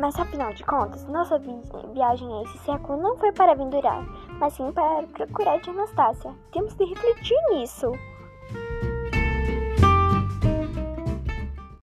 Mas afinal de contas, nossa viagem a esse século não foi para aventurar, mas sim para procurar de Anastácia. Temos de refletir nisso.